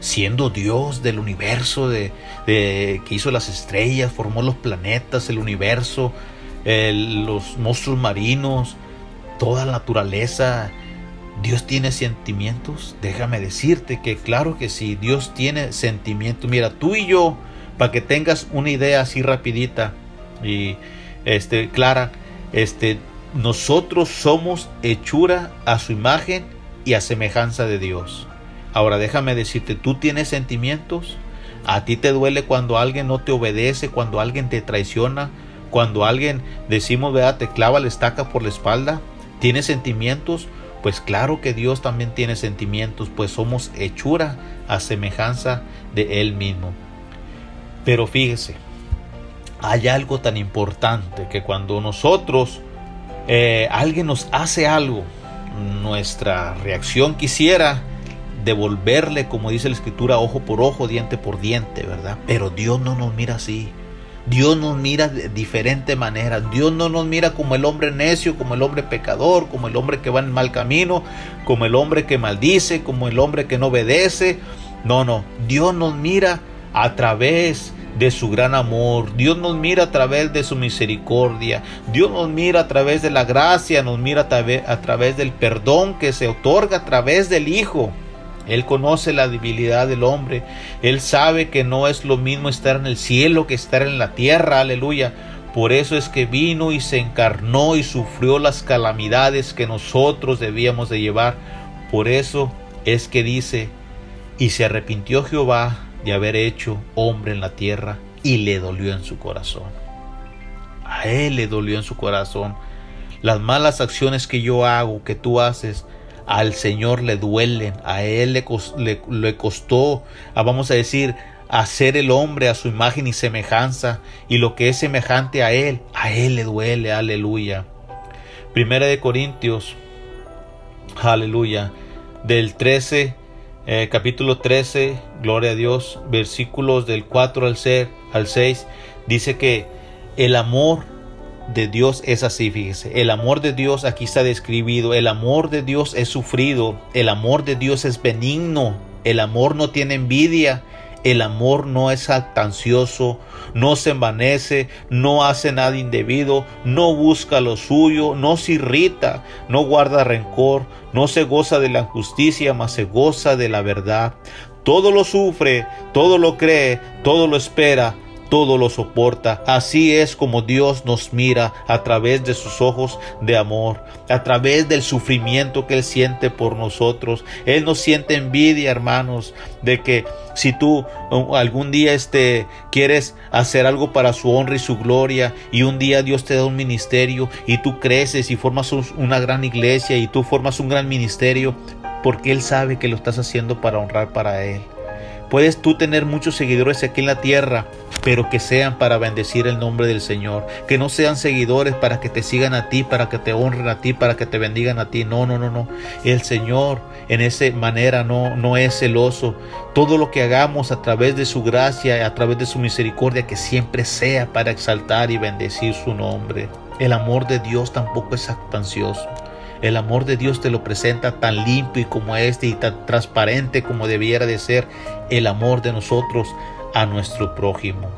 siendo Dios del universo, de, que hizo las estrellas, formó los planetas, el universo, los monstruos marinos, toda la naturaleza. Dios tiene sentimientos. Déjame decirte que claro que sí, Dios tiene sentimientos. Mira, tú y yo, para que tengas una idea así rapidita y este clara, este nosotros somos hechura a su imagen y a semejanza de Dios. Ahora déjame decirte, tú tienes sentimientos. A ti te duele cuando alguien no te obedece, cuando alguien te traiciona, cuando alguien decimos, vea, te clava la estaca por la espalda. ¿Tienes sentimientos Pues claro que Dios también tiene sentimientos, pues somos hechura a semejanza de Él mismo. Pero fíjese, hay algo tan importante que cuando nosotros, eh, alguien nos hace algo, nuestra reacción quisiera devolverle, como dice la escritura, ojo por ojo, diente por diente, ¿verdad? Pero Dios no nos mira así. Dios nos mira de diferente manera. Dios no nos mira como el hombre necio, como el hombre pecador, como el hombre que va en mal camino, como el hombre que maldice, como el hombre que no obedece. No, no. Dios nos mira a través de su gran amor. Dios nos mira a través de su misericordia. Dios nos mira a través de la gracia, nos mira a a través del perdón que se otorga a través del Hijo. Él conoce la debilidad del hombre. Él sabe que no es lo mismo estar en el cielo que estar en la tierra. Aleluya. Por eso es que vino y se encarnó y sufrió las calamidades que nosotros debíamos de llevar. Por eso es que dice, y se arrepintió Jehová de haber hecho hombre en la tierra y le dolió en su corazón. A él le dolió en su corazón. Las malas acciones que yo hago, que tú haces, al Señor le duelen, a Él le, le, costó, a, vamos a decir, hacer el hombre a su imagen y semejanza, y lo que es semejante a Él, a Él le duele, aleluya. Primera de Corintios, aleluya, del 13, eh, capítulo 13, gloria a Dios, versículos del 4 al, ser, al 6, dice que el amor de Dios es así, fíjese. El amor de Dios aquí está describido. El amor de Dios es sufrido. El amor de Dios es benigno. El amor no tiene envidia. El amor no es actancioso, no se envanece, no hace nada indebido, no busca lo suyo, no se irrita, no guarda rencor, no se goza de la justicia, mas se goza de la verdad. Todo lo sufre, todo lo cree, todo lo espera, todo lo soporta. Así es como Dios nos mira a través de sus ojos de amor, a través del sufrimiento que Él siente por nosotros. Él nos siente envidia, hermanos, de que si tú uh, algún día este, quieres hacer algo para su honra y su gloria y un día Dios te da un ministerio y tú creces y formas una gran iglesia y tú formas un gran ministerio, porque Él sabe que lo estás haciendo para honrar para Él. Puedes tú tener muchos seguidores aquí en la tierra, pero que sean para bendecir el nombre del Señor. Que no sean seguidores para que te sigan a ti, para que te honren a ti, para que te bendigan a ti. No, no, no, no. El Señor en esa manera no, no es celoso. Todo lo que hagamos a través de su gracia, a través de su misericordia, que siempre sea para exaltar y bendecir su nombre. El amor de Dios tampoco es actancioso. El amor de Dios te lo presenta tan limpio y como este y tan transparente como debiera de ser el amor de nosotros a nuestro prójimo.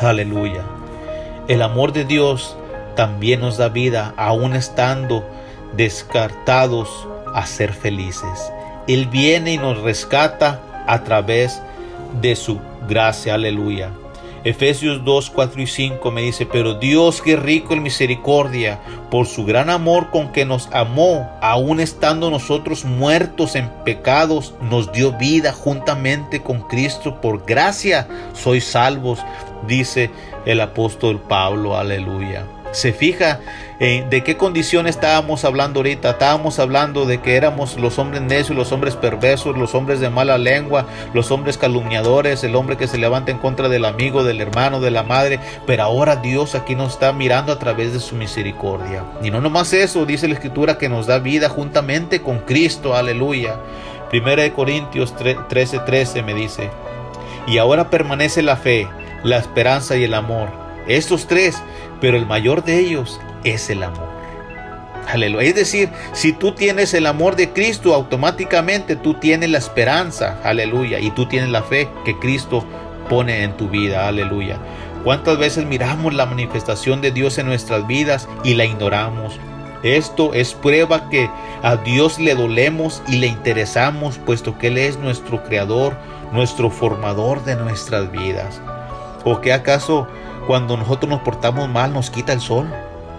Aleluya. El amor de Dios también nos da vida aún estando descartados a ser felices. Él viene y nos rescata a través de su gracia. Aleluya. Efesios 2, 4 y 5 me dice, pero Dios que rico en misericordia, por su gran amor con que nos amó, aun estando nosotros muertos en pecados, nos dio vida juntamente con Cristo. Por gracia sois salvos, dice el apóstol Pablo. Aleluya. Se fija en de qué condición estábamos hablando ahorita. Estábamos hablando de que éramos los hombres necios, los hombres perversos, los hombres de mala lengua, los hombres calumniadores, el hombre que se levanta en contra del amigo, del hermano, de la madre. Pero ahora Dios aquí nos está mirando a través de su misericordia. Y no nomás eso, dice la escritura que nos da vida juntamente con Cristo. Aleluya. Primera de Corintios 13:13 13 me dice, y ahora permanece la fe, la esperanza y el amor. Estos tres pero el mayor de ellos es el amor. Aleluya. Es decir, si tú tienes el amor de Cristo, automáticamente tú tienes la esperanza, aleluya, y tú tienes la fe que Cristo pone en tu vida, aleluya. ¿Cuántas veces miramos la manifestación de Dios en nuestras vidas y la ignoramos? Esto es prueba que a Dios le dolemos y le interesamos, puesto que Él es nuestro creador, nuestro formador de nuestras vidas. ¿O que acaso cuando nosotros nos portamos mal nos quita el sol.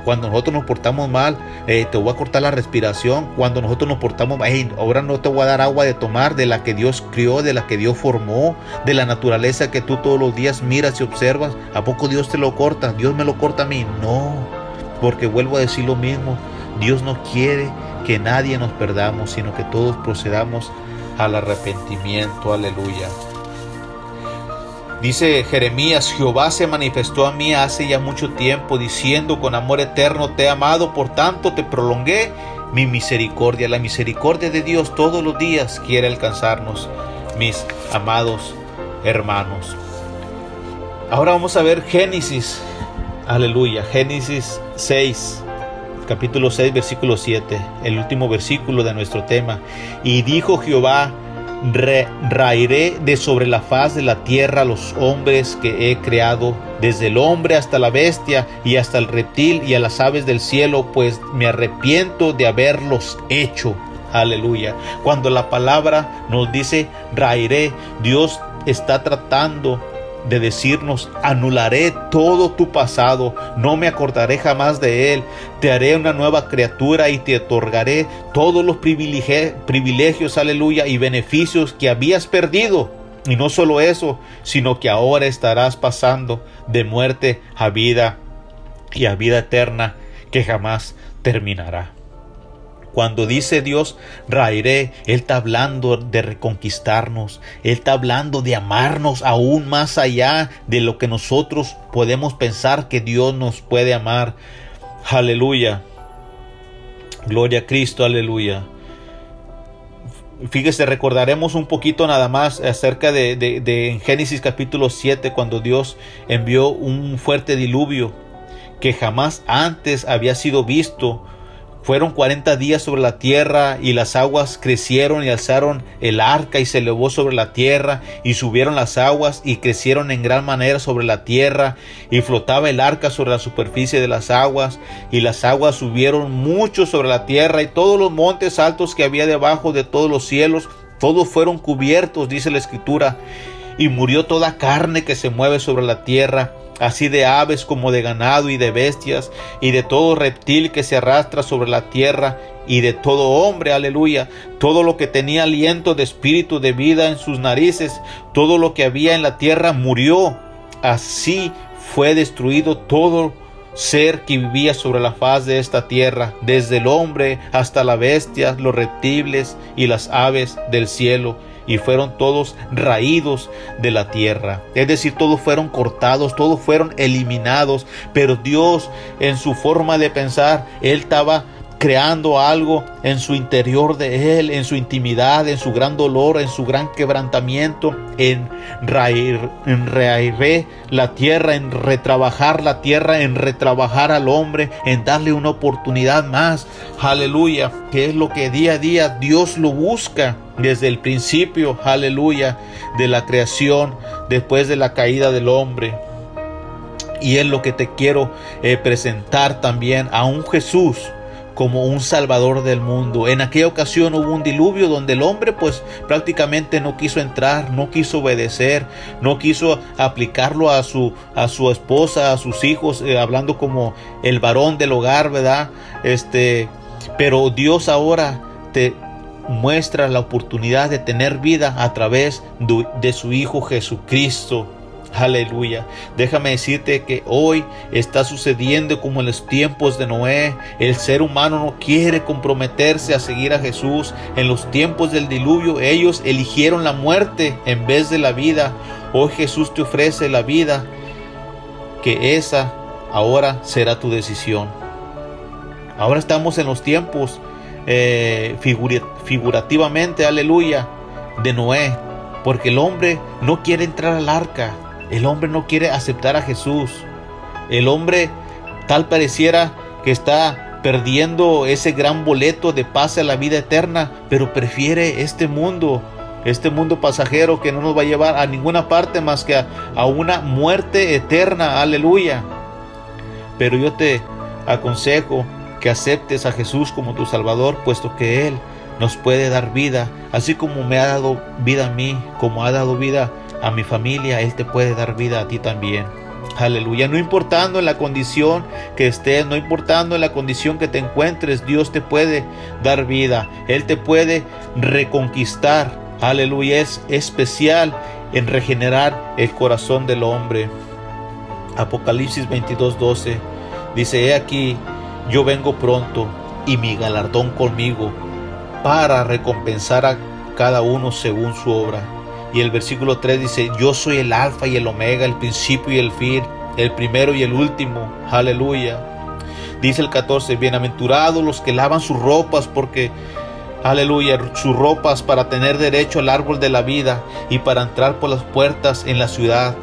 Cuando nosotros nos portamos mal, eh, te voy a cortar la respiración. Cuando nosotros nos portamos mal, ahora no te voy a dar agua de tomar de la que Dios crió, de la que Dios formó, de la naturaleza que tú todos los días miras y observas. ¿A poco Dios te lo corta? ¿Dios me lo corta a mí? No, porque vuelvo a decir lo mismo. Dios no quiere que nadie nos perdamos, sino que todos procedamos al arrepentimiento. Aleluya. Dice Jeremías, Jehová se manifestó a mí hace ya mucho tiempo, diciendo, con amor eterno te he amado, por tanto te prolongué mi misericordia. La misericordia de Dios todos los días quiere alcanzarnos, mis amados hermanos. Ahora vamos a ver Génesis, aleluya, Génesis 6, capítulo 6, versículo 7, el último versículo de nuestro tema. Y dijo Jehová, raeré de sobre la faz de la tierra los hombres que he creado, desde el hombre hasta la bestia y hasta el reptil y a las aves del cielo, pues me arrepiento de haberlos hecho. Aleluya. Cuando la palabra nos dice raeré, Dios está tratando de decirnos, anularé todo tu pasado, no me acordaré jamás de él, te haré una nueva criatura y te otorgaré todos los privilegios, aleluya, y beneficios que habías perdido. Y no solo eso, sino que ahora estarás pasando de muerte a vida y a vida eterna que jamás terminará. Cuando dice Dios, rairé, Él está hablando de reconquistarnos, Él está hablando de amarnos aún más allá de lo que nosotros podemos pensar que Dios nos puede amar. Aleluya. Gloria a Cristo, aleluya. Fíjese, recordaremos un poquito nada más acerca de, de, Génesis capítulo 7, cuando Dios envió un fuerte diluvio que jamás antes había sido visto fueron cuarenta días sobre la tierra y las aguas crecieron y alzaron el arca y se elevó sobre la tierra y subieron las aguas y crecieron en gran manera sobre la tierra y flotaba el arca sobre la superficie de las aguas y las aguas subieron mucho sobre la tierra y todos los montes altos que había debajo de todos los cielos, todos fueron cubiertos, dice la escritura, y murió toda carne que se mueve sobre la tierra así de aves como de ganado y de bestias, y de todo reptil que se arrastra sobre la tierra, y de todo hombre, aleluya, todo lo que tenía aliento de espíritu de vida en sus narices, todo lo que había en la tierra murió. Así fue destruido todo ser que vivía sobre la faz de esta tierra, desde el hombre hasta la bestia, los reptiles y las aves del cielo y fueron todos raídos de la tierra. Es decir, todos fueron cortados, todos fueron eliminados, pero Dios en su forma de pensar, Él estaba creando algo en su interior de él, en su intimidad, en su gran dolor, en su gran quebrantamiento, en reairé la tierra, en retrabajar la tierra, en retrabajar al hombre, en darle una oportunidad más. Aleluya, que es lo que día a día Dios lo busca desde el principio, aleluya, de la creación, después de la caída del hombre. Y es lo que te quiero eh, presentar también a un Jesús como un salvador del mundo. En aquella ocasión hubo un diluvio donde el hombre pues prácticamente no quiso entrar, no quiso obedecer, no quiso aplicarlo a su a su esposa, a sus hijos, eh, hablando como el varón del hogar, ¿verdad? Este, pero Dios ahora te muestra la oportunidad de tener vida a través de su hijo Jesucristo. Aleluya. Déjame decirte que hoy está sucediendo como en los tiempos de Noé. El ser humano no quiere comprometerse a seguir a Jesús. En los tiempos del diluvio ellos eligieron la muerte en vez de la vida. Hoy Jesús te ofrece la vida. Que esa ahora será tu decisión. Ahora estamos en los tiempos eh, figurativamente, aleluya, de Noé. Porque el hombre no quiere entrar al arca. El hombre no quiere aceptar a Jesús. El hombre tal pareciera que está perdiendo ese gran boleto de pase a la vida eterna, pero prefiere este mundo, este mundo pasajero que no nos va a llevar a ninguna parte más que a, una muerte eterna. Aleluya. Pero yo te aconsejo que aceptes a Jesús como tu Salvador, puesto que Él nos puede dar vida, así como me ha dado vida a mí, como ha dado vida a mi familia, Él te puede dar vida a ti también. Aleluya, no importando en la condición que estés, no importando en la condición que te encuentres, Dios te puede dar vida, Él te puede reconquistar. Aleluya, es especial en regenerar el corazón del hombre. Apocalipsis 22:12 dice, he aquí, yo vengo pronto y mi galardón conmigo para recompensar a cada uno según su obra. Y el versículo 3 dice, yo soy el alfa y el omega, el principio y el fin, el primero y el último. Aleluya. Dice el 14, bienaventurados los que lavan sus ropas porque aleluya, sus ropas para tener derecho al árbol de la vida y para entrar por las puertas en la ciudad.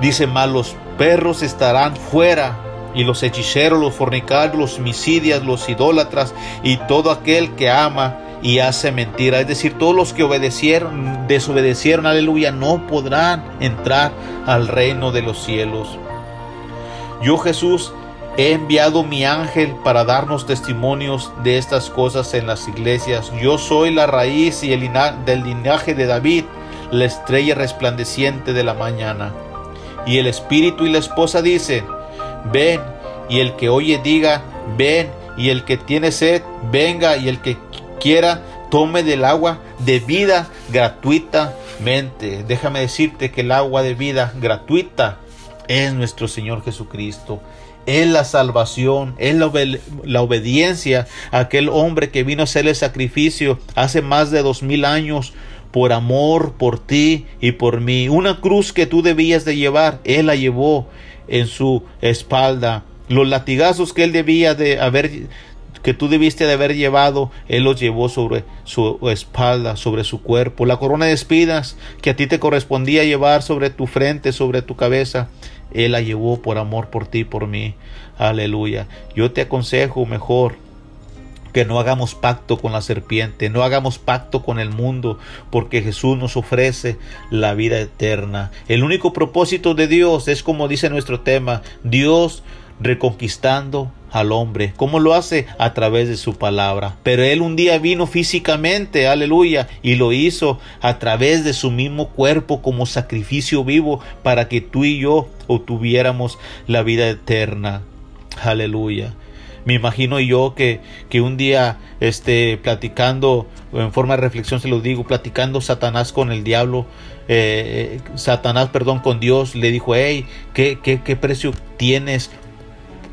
Dice más, los perros estarán fuera y los hechiceros, los fornicarios, los homicidios, los idólatras y todo aquel que ama y hace mentira. Es decir, todos los que obedecieron, desobedecieron, aleluya, no podrán entrar al reino de los cielos. Yo Jesús He enviado mi ángel para darnos testimonios de estas cosas en las iglesias. Yo soy la raíz y el linaje de David, la estrella resplandeciente de la mañana. Y el espíritu y la esposa dicen, ven, y el que oye diga, ven, y el que tiene sed, venga, y el que quiera, tome del agua de vida gratuitamente. Déjame decirte que el agua de vida gratuita es nuestro Señor Jesucristo es la salvación, es la, obediencia a aquel hombre que vino a hacer el sacrificio hace más de dos mil años por amor por ti y por mí. Una cruz que tú debías de llevar, Él la llevó en su espalda. Los latigazos que Él debía de haber que tú debiste de haber llevado, Él los llevó sobre su espalda, sobre su cuerpo. La corona de espinas que a ti te correspondía llevar sobre tu frente, sobre tu cabeza, Él la llevó por amor por ti por mí. Aleluya. Yo te aconsejo mejor que no hagamos pacto con la serpiente, no hagamos pacto con el mundo, porque Jesús nos ofrece la vida eterna. El único propósito de Dios es como dice nuestro tema, Dios reconquistando al hombre. ¿Cómo lo hace? A través de su palabra. Pero Él un día vino físicamente, aleluya, y lo hizo a través de su mismo cuerpo como sacrificio vivo para que tú y yo obtuviéramos la vida eterna. Aleluya. Me imagino yo que, que un día, este, platicando, en forma de reflexión se lo digo, platicando Satanás con el diablo, eh, eh, Satanás, perdón, con Dios, le dijo, hey, ¿qué, qué, qué precio tienes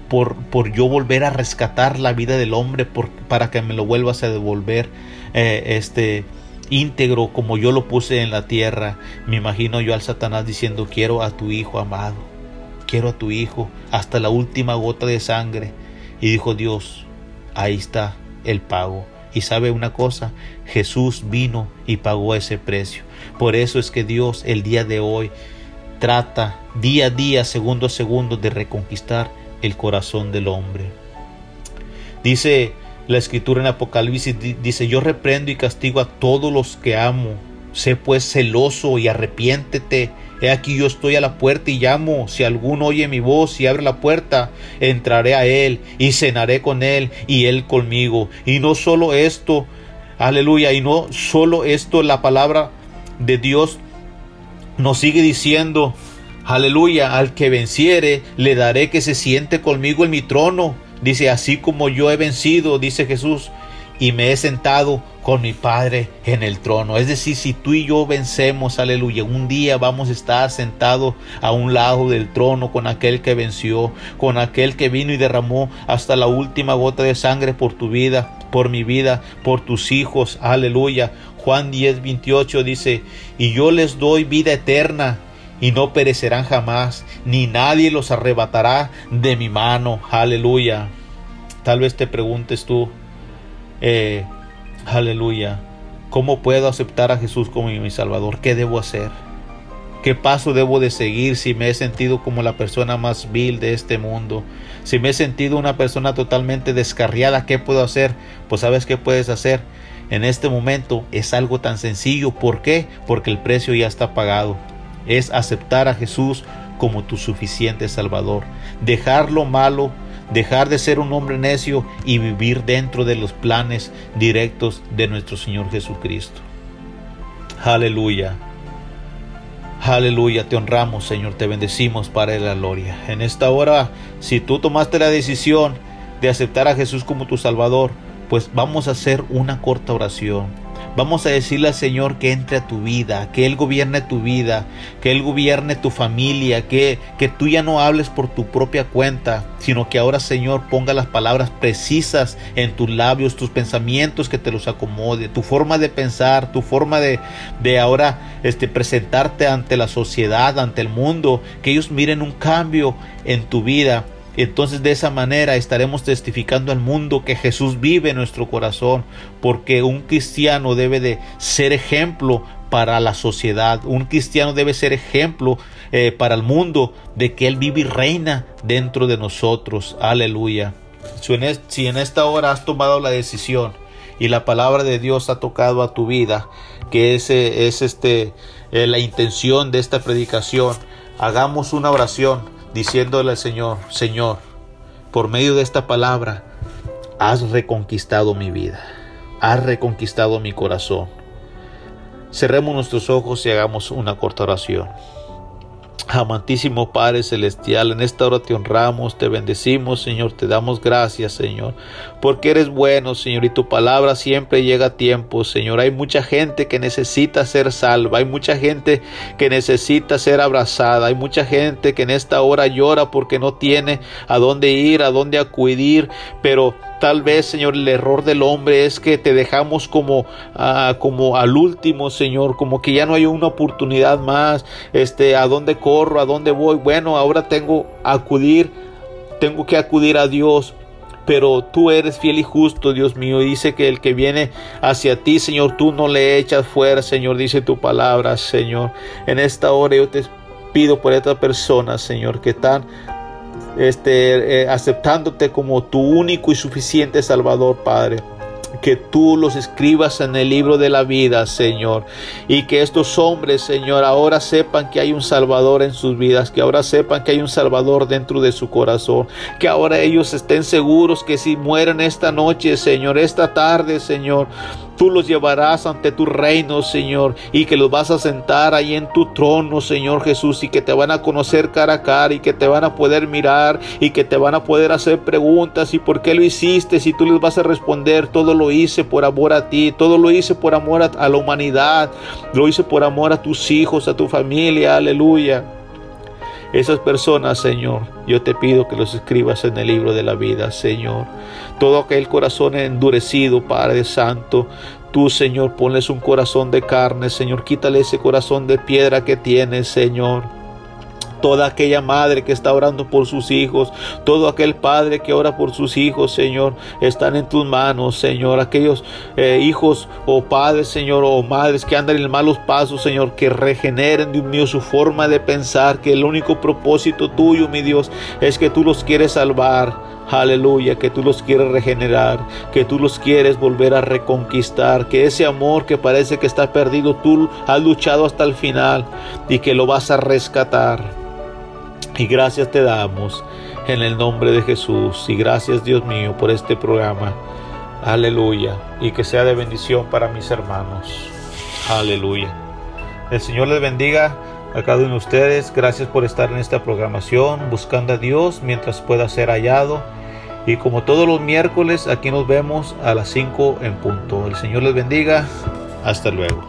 por, por yo volver a rescatar la vida del hombre por, para que me lo vuelvas a devolver eh, este íntegro como yo lo puse en la tierra. Me imagino yo al Satanás diciendo quiero a tu hijo amado, quiero a tu hijo hasta la última gota de sangre. Y dijo Dios, ahí está el pago. Y sabe una cosa, Jesús vino y pagó ese precio. Por eso es que Dios el día de hoy trata día a día, segundo a segundo, de reconquistar el corazón del hombre. Dice la escritura en Apocalipsis, dice, yo reprendo y castigo a todos los que amo. Sé pues celoso y arrepiéntete. He aquí yo estoy a la puerta y llamo. Si alguno oye mi voz y abre la puerta, entraré a él y cenaré con él y él conmigo. Y no solo esto, aleluya, y no solo esto, la palabra de Dios nos sigue diciendo Aleluya, al que venciere, le daré que se siente conmigo en mi trono. Dice, así como yo he vencido, dice Jesús, y me he sentado con mi Padre en el trono. Es decir, si tú y yo vencemos, aleluya, un día vamos a estar sentados a un lado del trono con aquel que venció, con aquel que vino y derramó hasta la última gota de sangre por tu vida, por mi vida, por tus hijos, aleluya. Juan 10, 28 dice, y yo les doy vida eterna y no perecerán jamás, ni nadie los arrebatará de mi mano. Aleluya. Tal vez te preguntes tú, eh, aleluya, ¿cómo puedo aceptar a Jesús como mi Salvador? ¿Qué debo hacer? ¿Qué paso debo de seguir si me he sentido como la persona más vil de este mundo? Si me he sentido una persona totalmente descarriada, ¿qué puedo hacer? Pues sabes qué puedes hacer. En este momento es algo tan sencillo. ¿Por qué? Porque el precio ya está pagado es aceptar a Jesús como tu suficiente Salvador, dejar lo malo, dejar de ser un hombre necio y vivir dentro de los planes directos de nuestro Señor Jesucristo. Aleluya. Aleluya, te honramos Señor, te bendecimos para la gloria. En esta hora, si tú tomaste la decisión de aceptar a Jesús como tu Salvador, pues vamos a hacer una corta oración Vamos a decirle al Señor que entre a tu vida, que Él gobierne tu vida, que Él gobierne tu familia, que, que tú ya no hables por tu propia cuenta, sino que ahora Señor ponga las palabras precisas en tus labios, tus pensamientos que te los acomode, tu forma de pensar, tu forma de, de ahora este, presentarte ante la sociedad, ante el mundo, que ellos miren un cambio en tu vida entonces de esa manera estaremos testificando al mundo que Jesús vive en nuestro corazón, porque un cristiano debe de ser ejemplo para la sociedad, un cristiano debe ser ejemplo eh, para el mundo de que Él vive y reina dentro de nosotros. Aleluya. Si en esta hora has tomado la decisión y la palabra de Dios ha tocado a tu vida, que ese es este eh, la intención de esta predicación, hagamos una oración diciéndole al Señor, Señor, por medio de esta palabra, has reconquistado mi vida, has reconquistado mi corazón. Cerremos nuestros ojos y hagamos una corta oración. Amantísimo Padre Celestial, en esta hora te honramos, te bendecimos, Señor, te damos gracias, Señor, porque eres bueno, Señor, y tu palabra siempre llega a tiempo, Señor. Hay mucha gente que necesita ser salva, hay mucha gente que necesita ser abrazada, hay mucha gente que en esta hora llora porque no tiene a dónde ir, a dónde acudir, pero Tal vez, Señor, el error del hombre es que te dejamos como, ah, como al último, Señor, como que ya no hay una oportunidad más, este, a dónde corro, a dónde voy. Bueno, ahora tengo acudir, tengo que acudir a Dios. Pero tú eres fiel y justo, Dios mío. Dice que el que viene hacia ti, Señor, tú no le echas fuera, Señor. Dice tu palabra, Señor. En esta hora yo te pido por esta persona, Señor, que están este, eh, aceptándote como tu único y suficiente Salvador, Padre que tú los escribas en el libro de la vida, Señor. Y que estos hombres, Señor, ahora sepan que hay un Salvador en sus vidas, que ahora sepan que hay un Salvador dentro de su corazón, que ahora ellos estén seguros que si mueren esta noche, Señor, esta tarde, Señor, Tú los llevarás ante tu reino, Señor, y que los vas a sentar ahí en tu trono, Señor Jesús, y que te van a conocer cara a cara y que te van a poder mirar y que te van a poder hacer preguntas y por qué lo hiciste, si tú les vas a responder, todo lo hice por amor a ti, todo lo hice por amor a, a la humanidad, lo hice por amor a tus hijos, a tu familia, aleluya. Esas personas, Señor, yo te pido que los escribas en el libro de la vida, Señor. Todo aquel corazón endurecido, Padre Santo, Tú, Señor, ponles un corazón de carne, Señor. Quítale ese corazón de piedra que tienes, Señor toda aquella madre que está orando por sus hijos, todo aquel padre que ora por sus hijos, Señor, están en tus manos, Señor. Aquellos eh, hijos o padres, Señor, o madres que andan en malos pasos, Señor, que regeneren, Dios mío, su forma de pensar, que el único propósito tuyo, mi Dios, es que tú los quieres salvar. Aleluya, que tú los quieres regenerar, que tú los quieres volver a reconquistar, que ese amor que parece que está perdido, tú has luchado hasta el final y que lo vas a rescatar. Y gracias te damos en el nombre de Jesús. Y gracias Dios mío por este programa. Aleluya. Y que sea de bendición para mis hermanos. Aleluya. El Señor les bendiga a cada uno de ustedes. Gracias por estar en esta programación, buscando a Dios mientras pueda ser hallado. Y como todos los miércoles, aquí nos vemos a las 5 en punto. El Señor les bendiga. Hasta luego.